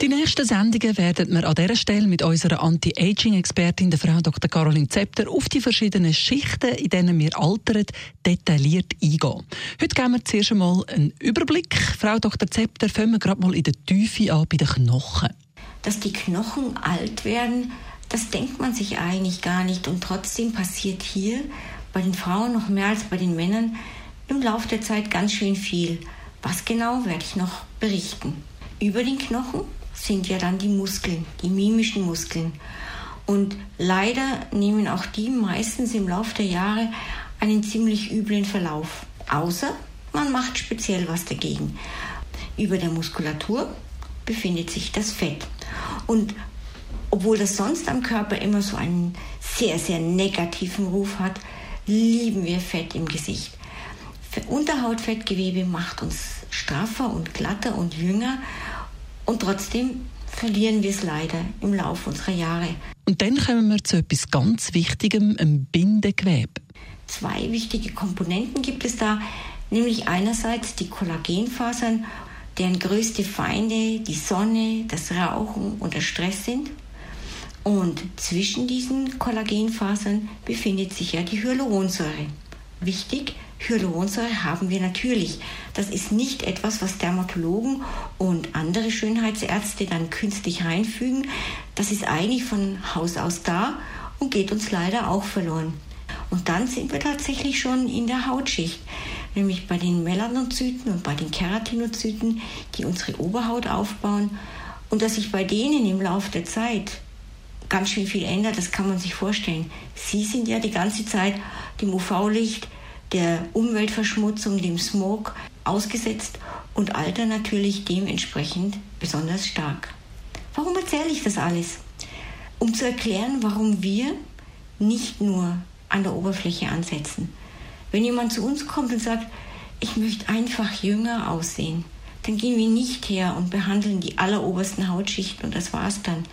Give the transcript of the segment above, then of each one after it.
die nächsten Sendungen werden wir an dieser Stelle mit unserer Anti-Aging-Expertin, der Frau Dr. Caroline Zepter, auf die verschiedenen Schichten, in denen wir altern, detailliert eingehen. Heute geben wir zuerst einmal einen Überblick. Frau Dr. Zepter, fangen wir gerade mal in der Tiefe an, bei den Knochen. Dass die Knochen alt werden, das denkt man sich eigentlich gar nicht. Und trotzdem passiert hier bei den Frauen noch mehr als bei den Männern im Laufe der Zeit ganz schön viel. Was genau werde ich noch berichten. Über den Knochen sind ja dann die Muskeln, die mimischen Muskeln. Und leider nehmen auch die meistens im Laufe der Jahre einen ziemlich üblen Verlauf. Außer man macht speziell was dagegen. Über der Muskulatur befindet sich das Fett. Und obwohl das sonst am Körper immer so einen sehr, sehr negativen Ruf hat, lieben wir Fett im Gesicht. Unterhautfettgewebe macht uns straffer und glatter und jünger und trotzdem verlieren wir es leider im Laufe unserer Jahre. Und dann kommen wir zu etwas ganz Wichtigem, einem Bindegewebe. Zwei wichtige Komponenten gibt es da, nämlich einerseits die Kollagenfasern, deren größte Feinde die Sonne, das Rauchen und der Stress sind. Und zwischen diesen Kollagenfasern befindet sich ja die Hyaluronsäure. Wichtig, Hyaluronsäure haben wir natürlich. Das ist nicht etwas, was Dermatologen und andere Schönheitsärzte dann künstlich reinfügen. Das ist eigentlich von Haus aus da und geht uns leider auch verloren. Und dann sind wir tatsächlich schon in der Hautschicht, nämlich bei den Melanozyten und bei den Keratinozyten, die unsere Oberhaut aufbauen. Und dass sich bei denen im Laufe der Zeit ganz schön viel ändert, das kann man sich vorstellen. Sie sind ja die ganze Zeit dem UV-Licht, der Umweltverschmutzung, dem Smog ausgesetzt und Alter natürlich dementsprechend besonders stark. Warum erzähle ich das alles? Um zu erklären, warum wir nicht nur an der Oberfläche ansetzen. Wenn jemand zu uns kommt und sagt, ich möchte einfach jünger aussehen, dann gehen wir nicht her und behandeln die allerobersten Hautschichten und das war's dann.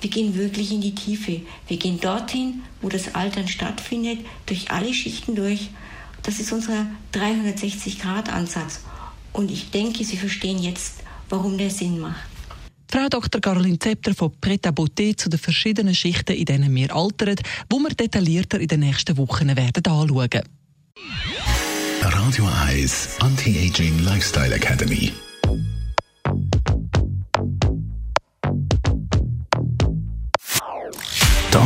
Wir gehen wirklich in die Tiefe. Wir gehen dorthin, wo das Altern stattfindet, durch alle Schichten durch. Das ist unser 360-Grad-Ansatz. Und ich denke, Sie verstehen jetzt, warum der Sinn macht. Frau Dr. Caroline Zepter von Pret à Beauté zu den verschiedenen Schichten, in denen wir altern, wo wir detaillierter in den nächsten Wochen werden anschauen. Radio 1 Anti-Aging Lifestyle Academy.